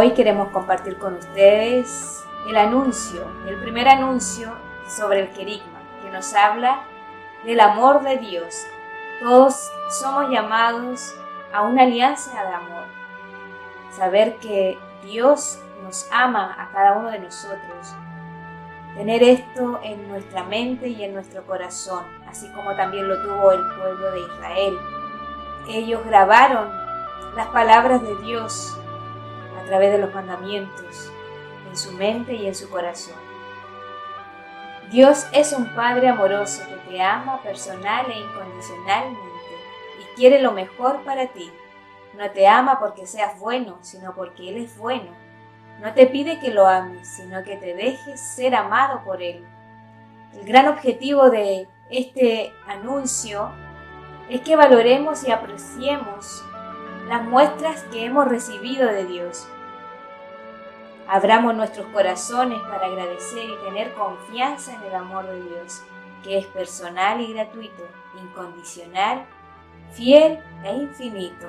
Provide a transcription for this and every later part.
Hoy queremos compartir con ustedes el anuncio, el primer anuncio sobre el querigma, que nos habla del amor de Dios. Todos somos llamados a una alianza de amor. Saber que Dios nos ama a cada uno de nosotros. Tener esto en nuestra mente y en nuestro corazón, así como también lo tuvo el pueblo de Israel. Ellos grabaron las palabras de Dios través de los mandamientos en su mente y en su corazón. Dios es un Padre amoroso que te ama personal e incondicionalmente y quiere lo mejor para ti. No te ama porque seas bueno, sino porque Él es bueno. No te pide que lo ames, sino que te dejes ser amado por Él. El gran objetivo de este anuncio es que valoremos y apreciemos las muestras que hemos recibido de Dios. Abramos nuestros corazones para agradecer y tener confianza en el amor de Dios, que es personal y gratuito, incondicional, fiel e infinito.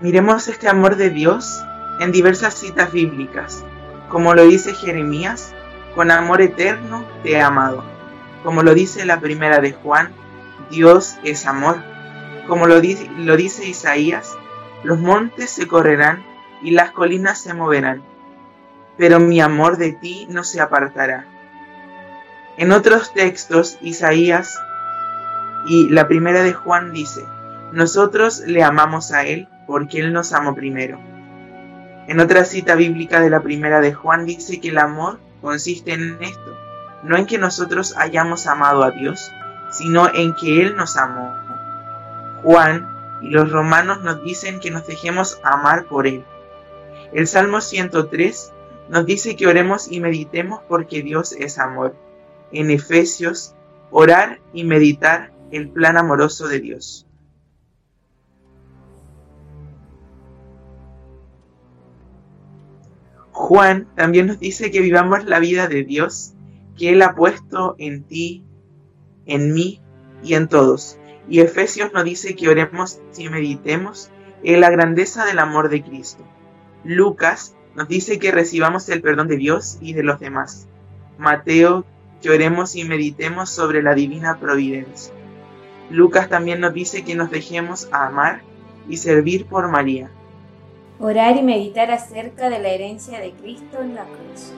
Miremos este amor de Dios en diversas citas bíblicas, como lo dice Jeremías, con amor eterno te he amado, como lo dice la primera de Juan, Dios es amor, como lo, lo dice Isaías, los montes se correrán y las colinas se moverán, pero mi amor de ti no se apartará. En otros textos, Isaías y la primera de Juan dice, nosotros le amamos a Él porque Él nos amó primero. En otra cita bíblica de la primera de Juan dice que el amor consiste en esto, no en que nosotros hayamos amado a Dios, sino en que Él nos amó. Juan y los romanos nos dicen que nos dejemos amar por Él. El Salmo 103 nos dice que oremos y meditemos porque Dios es amor. En Efesios, orar y meditar el plan amoroso de Dios. Juan también nos dice que vivamos la vida de Dios que Él ha puesto en ti, en mí y en todos. Y Efesios nos dice que oremos y meditemos en la grandeza del amor de Cristo. Lucas nos dice que recibamos el perdón de Dios y de los demás. Mateo, que oremos y meditemos sobre la divina providencia. Lucas también nos dice que nos dejemos amar y servir por María. Orar y meditar acerca de la herencia de Cristo en la cruz.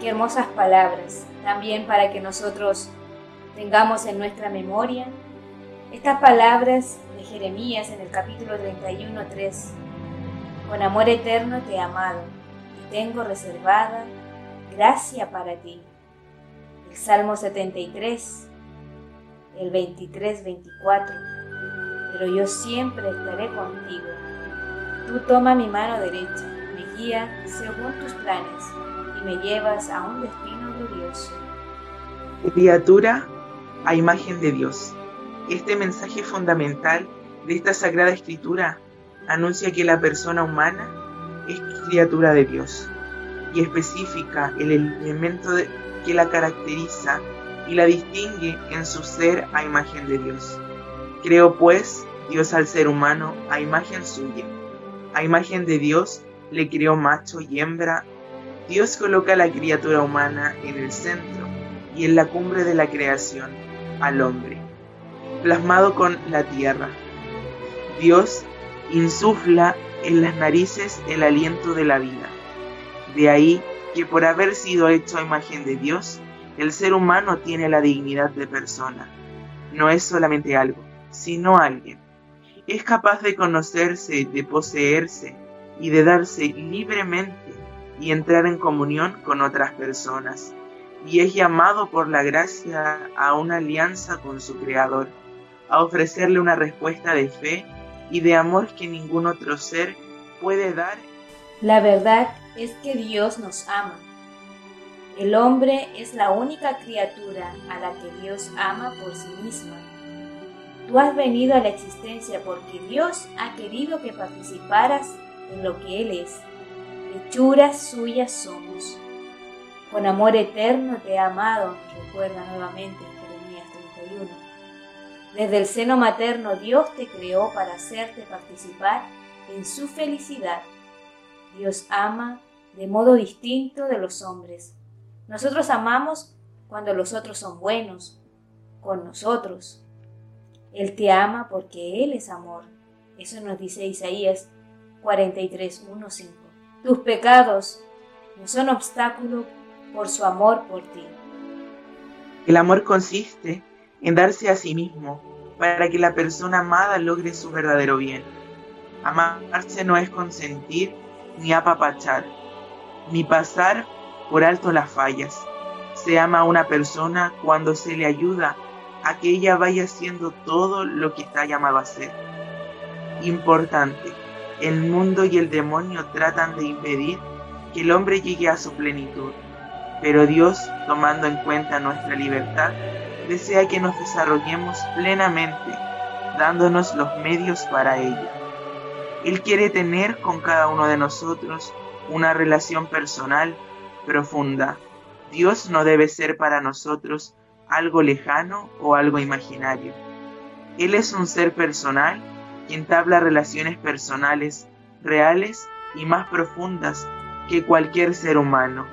Qué hermosas palabras, también para que nosotros tengamos en nuestra memoria estas palabras de Jeremías en el capítulo 31, 3. Con amor eterno te he amado y tengo reservada gracia para ti. El Salmo 73, el 23, 24. Pero yo siempre estaré contigo. Tú toma mi mano derecha, me guía según tus planes y me llevas a un destino glorioso. Criatura a imagen de Dios. Este mensaje fundamental de esta sagrada escritura anuncia que la persona humana es criatura de Dios y especifica el elemento que la caracteriza y la distingue en su ser a imagen de Dios. Creo pues Dios al ser humano a imagen suya. A imagen de Dios le creó macho y hembra. Dios coloca a la criatura humana en el centro y en la cumbre de la creación, al hombre, plasmado con la tierra. Dios insufla en las narices el aliento de la vida. De ahí que por haber sido hecho imagen de Dios, el ser humano tiene la dignidad de persona. No es solamente algo, sino alguien. Es capaz de conocerse, de poseerse y de darse libremente y entrar en comunión con otras personas. Y es llamado por la gracia a una alianza con su Creador, a ofrecerle una respuesta de fe y de amor que ningún otro ser puede dar. La verdad es que Dios nos ama. El hombre es la única criatura a la que Dios ama por sí misma. Tú has venido a la existencia porque Dios ha querido que participaras en lo que Él es. Hechuras suyas somos. Con amor eterno te he amado, recuerda nuevamente Jeremías 31. Desde el seno materno Dios te creó para hacerte participar en su felicidad. Dios ama de modo distinto de los hombres. Nosotros amamos cuando los otros son buenos con nosotros. Él te ama porque Él es amor. Eso nos dice Isaías 43, 1, 5. Tus pecados no son obstáculo por su amor por ti. El amor consiste en darse a sí mismo para que la persona amada logre su verdadero bien. Amarse no es consentir ni apapachar, ni pasar por alto las fallas. Se ama a una persona cuando se le ayuda a que ella vaya haciendo todo lo que está llamado a hacer. Importante, el mundo y el demonio tratan de impedir que el hombre llegue a su plenitud, pero Dios, tomando en cuenta nuestra libertad, desea que nos desarrollemos plenamente, dándonos los medios para ello. Él quiere tener con cada uno de nosotros una relación personal profunda. Dios no debe ser para nosotros algo lejano o algo imaginario. Él es un ser personal que entabla relaciones personales reales y más profundas que cualquier ser humano.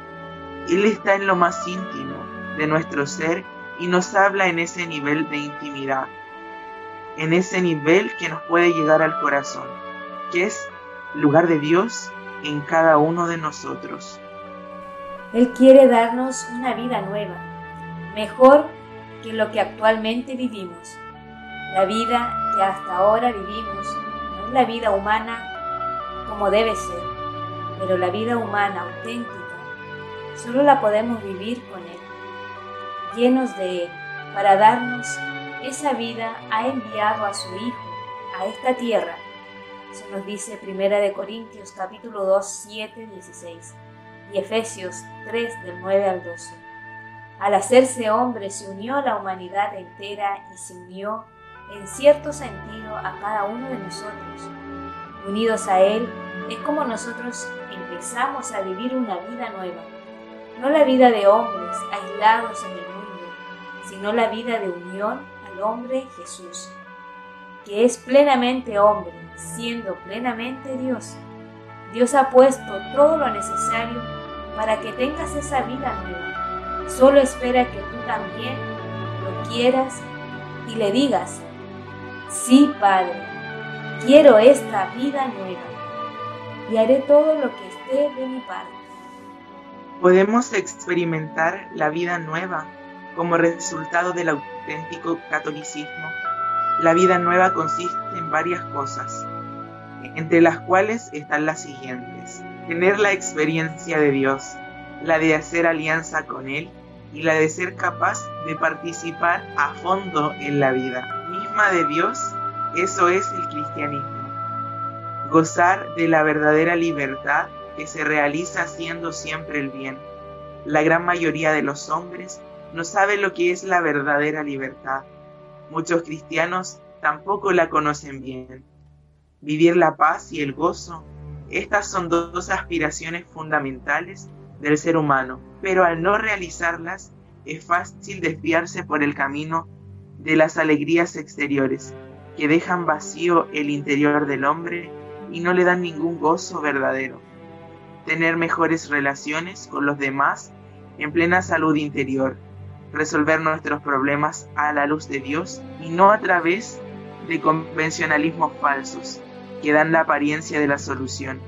Él está en lo más íntimo de nuestro ser y nos habla en ese nivel de intimidad, en ese nivel que nos puede llegar al corazón, que es lugar de Dios en cada uno de nosotros. Él quiere darnos una vida nueva, mejor que lo que actualmente vivimos. La vida que hasta ahora vivimos no es la vida humana como debe ser, pero la vida humana auténtica solo la podemos vivir con Él llenos de Él. Para darnos esa vida ha enviado a su Hijo a esta tierra. Eso nos dice Primera de Corintios capítulo 2, 7, 16 y Efesios 3 del 9 al 12. Al hacerse hombre se unió a la humanidad entera y se unió en cierto sentido a cada uno de nosotros. Unidos a Él es como nosotros empezamos a vivir una vida nueva, no la vida de hombres aislados en el sino la vida de unión al hombre Jesús, que es plenamente hombre, siendo plenamente Dios. Dios ha puesto todo lo necesario para que tengas esa vida nueva. Solo espera que tú también lo quieras y le digas, sí Padre, quiero esta vida nueva y haré todo lo que esté de mi parte. Podemos experimentar la vida nueva como resultado del auténtico catolicismo, la vida nueva consiste en varias cosas, entre las cuales están las siguientes. Tener la experiencia de Dios, la de hacer alianza con Él y la de ser capaz de participar a fondo en la vida misma de Dios, eso es el cristianismo. Gozar de la verdadera libertad que se realiza haciendo siempre el bien. La gran mayoría de los hombres no sabe lo que es la verdadera libertad. Muchos cristianos tampoco la conocen bien. Vivir la paz y el gozo, estas son dos aspiraciones fundamentales del ser humano, pero al no realizarlas es fácil desviarse por el camino de las alegrías exteriores, que dejan vacío el interior del hombre y no le dan ningún gozo verdadero. Tener mejores relaciones con los demás en plena salud interior, resolver nuestros problemas a la luz de Dios y no a través de convencionalismos falsos que dan la apariencia de la solución,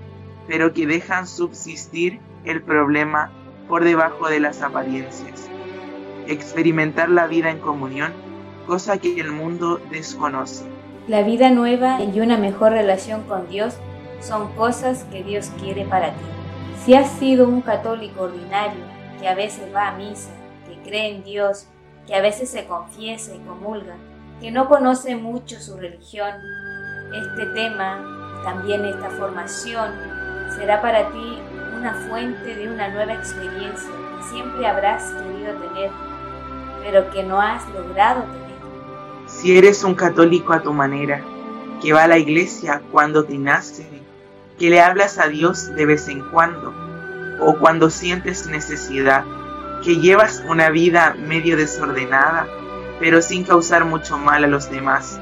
pero que dejan subsistir el problema por debajo de las apariencias. Experimentar la vida en comunión, cosa que el mundo desconoce. La vida nueva y una mejor relación con Dios son cosas que Dios quiere para ti. Si has sido un católico ordinario que a veces va a misa, cree en Dios, que a veces se confiesa y comulga, que no conoce mucho su religión, este tema, también esta formación, será para ti una fuente de una nueva experiencia que siempre habrás querido tener, pero que no has logrado tener. Si eres un católico a tu manera, que va a la iglesia cuando te nace, que le hablas a Dios de vez en cuando, o cuando sientes necesidad, que llevas una vida medio desordenada, pero sin causar mucho mal a los demás,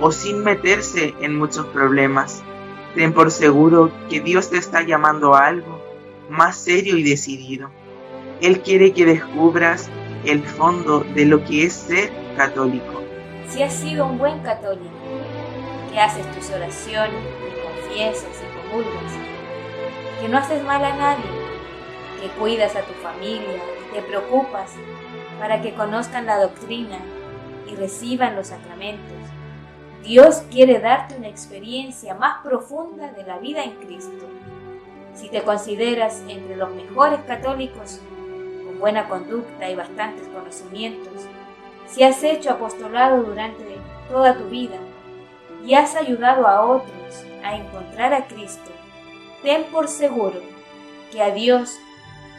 o sin meterse en muchos problemas, Ten por seguro que Dios te está llamando a algo más serio y decidido. Él quiere que descubras el fondo de lo que es ser católico. Si has sido un buen católico, que haces tus oraciones, que confiesas y comulgas, que no haces mal a nadie, cuidas a tu familia y te preocupas para que conozcan la doctrina y reciban los sacramentos, Dios quiere darte una experiencia más profunda de la vida en Cristo. Si te consideras entre los mejores católicos, con buena conducta y bastantes conocimientos, si has hecho apostolado durante toda tu vida y has ayudado a otros a encontrar a Cristo, ten por seguro que a Dios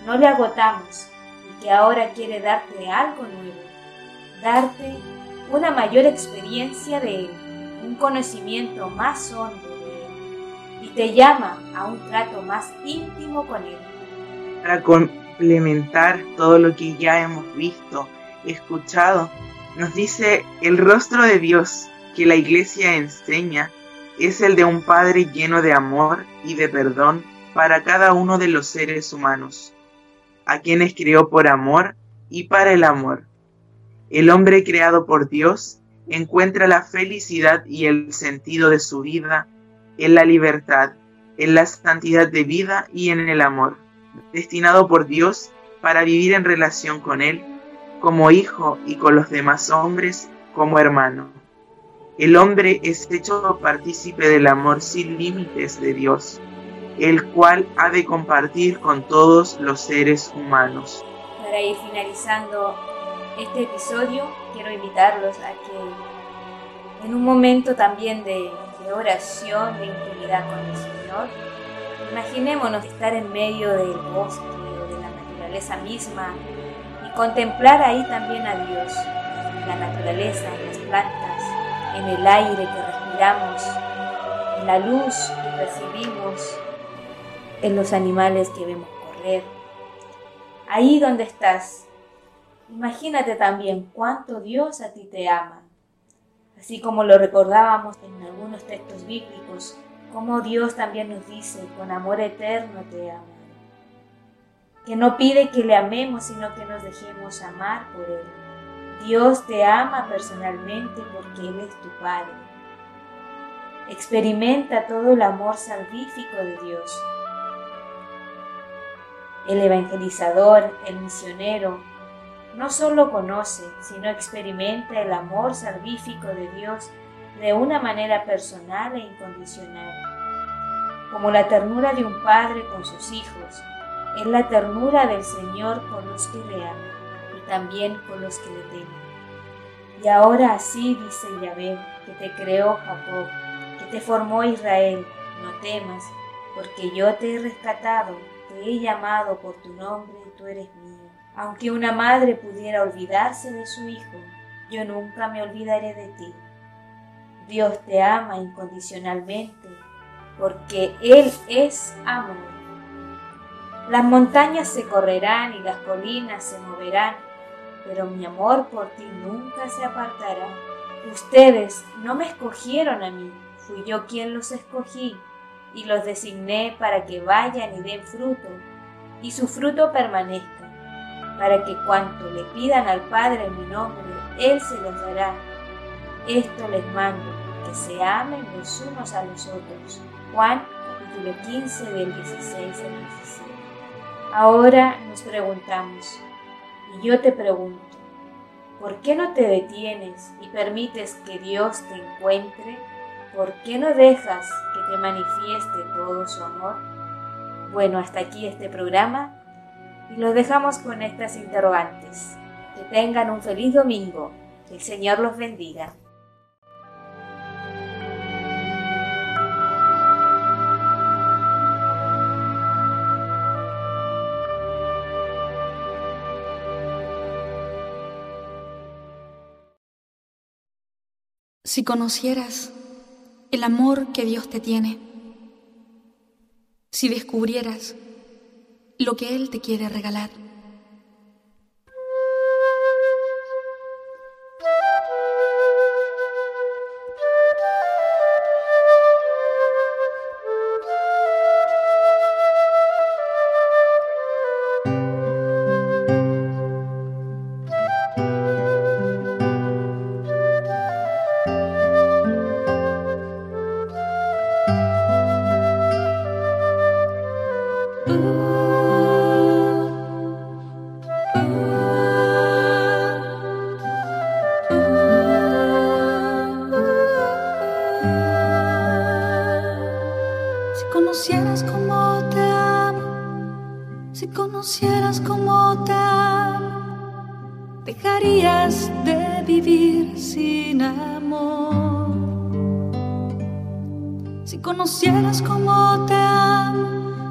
no le agotamos y que ahora quiere darte algo nuevo, darte una mayor experiencia de Él un conocimiento más hondo de Él y te llama a un trato más íntimo con Él. Para complementar todo lo que ya hemos visto, escuchado, nos dice el rostro de Dios que la iglesia enseña es el de un Padre lleno de amor y de perdón para cada uno de los seres humanos, a quienes creó por amor y para el amor. El hombre creado por Dios encuentra la felicidad y el sentido de su vida en la libertad, en la santidad de vida y en el amor, destinado por Dios para vivir en relación con Él, como hijo y con los demás hombres como hermano. El hombre es hecho partícipe del amor sin límites de Dios, el cual ha de compartir con todos los seres humanos. Para ir finalizando este episodio, quiero invitarlos a que en un momento también de, oración, de intimidad con el Señor, imaginémonos estar en medio del bosque o de la naturaleza misma y contemplar ahí también a Dios, la naturaleza, las plantas, en el aire que respiramos, en la luz que percibimos, en los animales que vemos correr. Ahí donde estás, Imagínate también cuánto Dios a ti te ama, así como lo recordábamos en algunos textos bíblicos, como Dios también nos dice, con amor eterno te ama, que no pide que le amemos, sino que nos dejemos amar por Él. Dios te ama personalmente porque Él es tu Padre. Experimenta todo el amor salvífico de Dios. El evangelizador, el misionero, no solo conoce, sino experimenta el amor salvífico de Dios de una manera personal e incondicional. Como la ternura de un padre con sus hijos, es la ternura del Señor con los que le aman y también con los que le temen. Y ahora así dice Yahvé, que te creó Jacob, que te formó Israel, no temas, porque yo te he rescatado, he llamado por tu nombre tú eres mío. Aunque una madre pudiera olvidarse de su hijo, yo nunca me olvidaré de ti. Dios te ama incondicionalmente porque Él es amor. Las montañas se correrán y las colinas se moverán, pero mi amor por ti nunca se apartará. Ustedes no me escogieron a mí, fui yo quien los escogí y los designé para que vayan y den fruto, y su fruto permanezca para que cuanto le pidan al Padre en mi nombre, Él se los dará. Esto les mando, que se amen los unos a los otros. Juan capítulo 15 del 16 al 17. Ahora nos preguntamos, y yo te pregunto, ¿por qué no te detienes y permites que Dios te encuentre? ¿Por qué no dejas que te manifieste todo su amor? Bueno, hasta aquí este programa y los dejamos con estas interrogantes. Que tengan un feliz domingo. El Señor los bendiga. Si conocieras el amor que Dios te tiene, si descubrieras lo que Él te quiere regalar.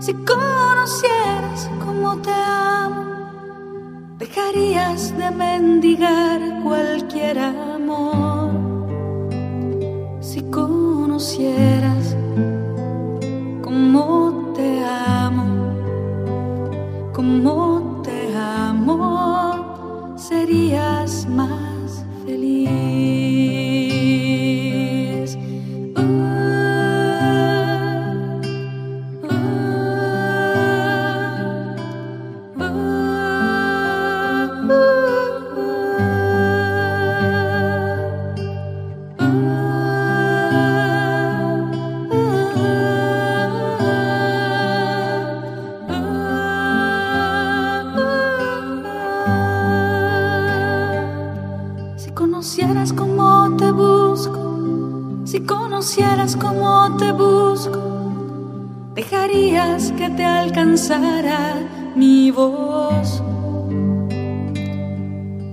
Si conocieras como te amo, dejarías de mendigar cualquier amor. Si conocieras mi voz.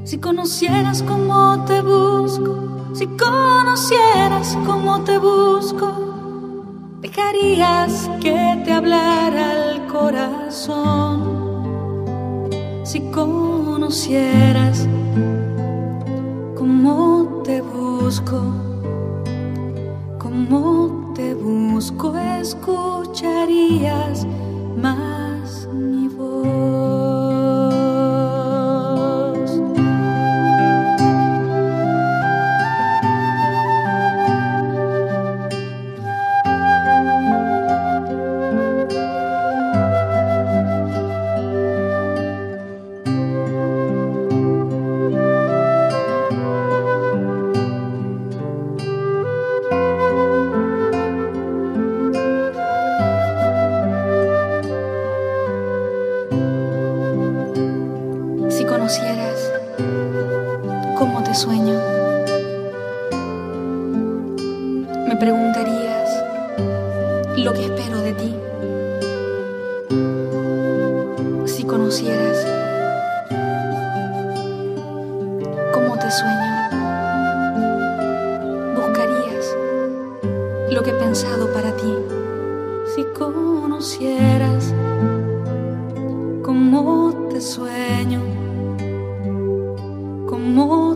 Si conocieras cómo te busco, si conocieras cómo te busco, dejarías que te hablara el corazón. Si conocieras cómo te busco como te busco, escucharías como te sueño, como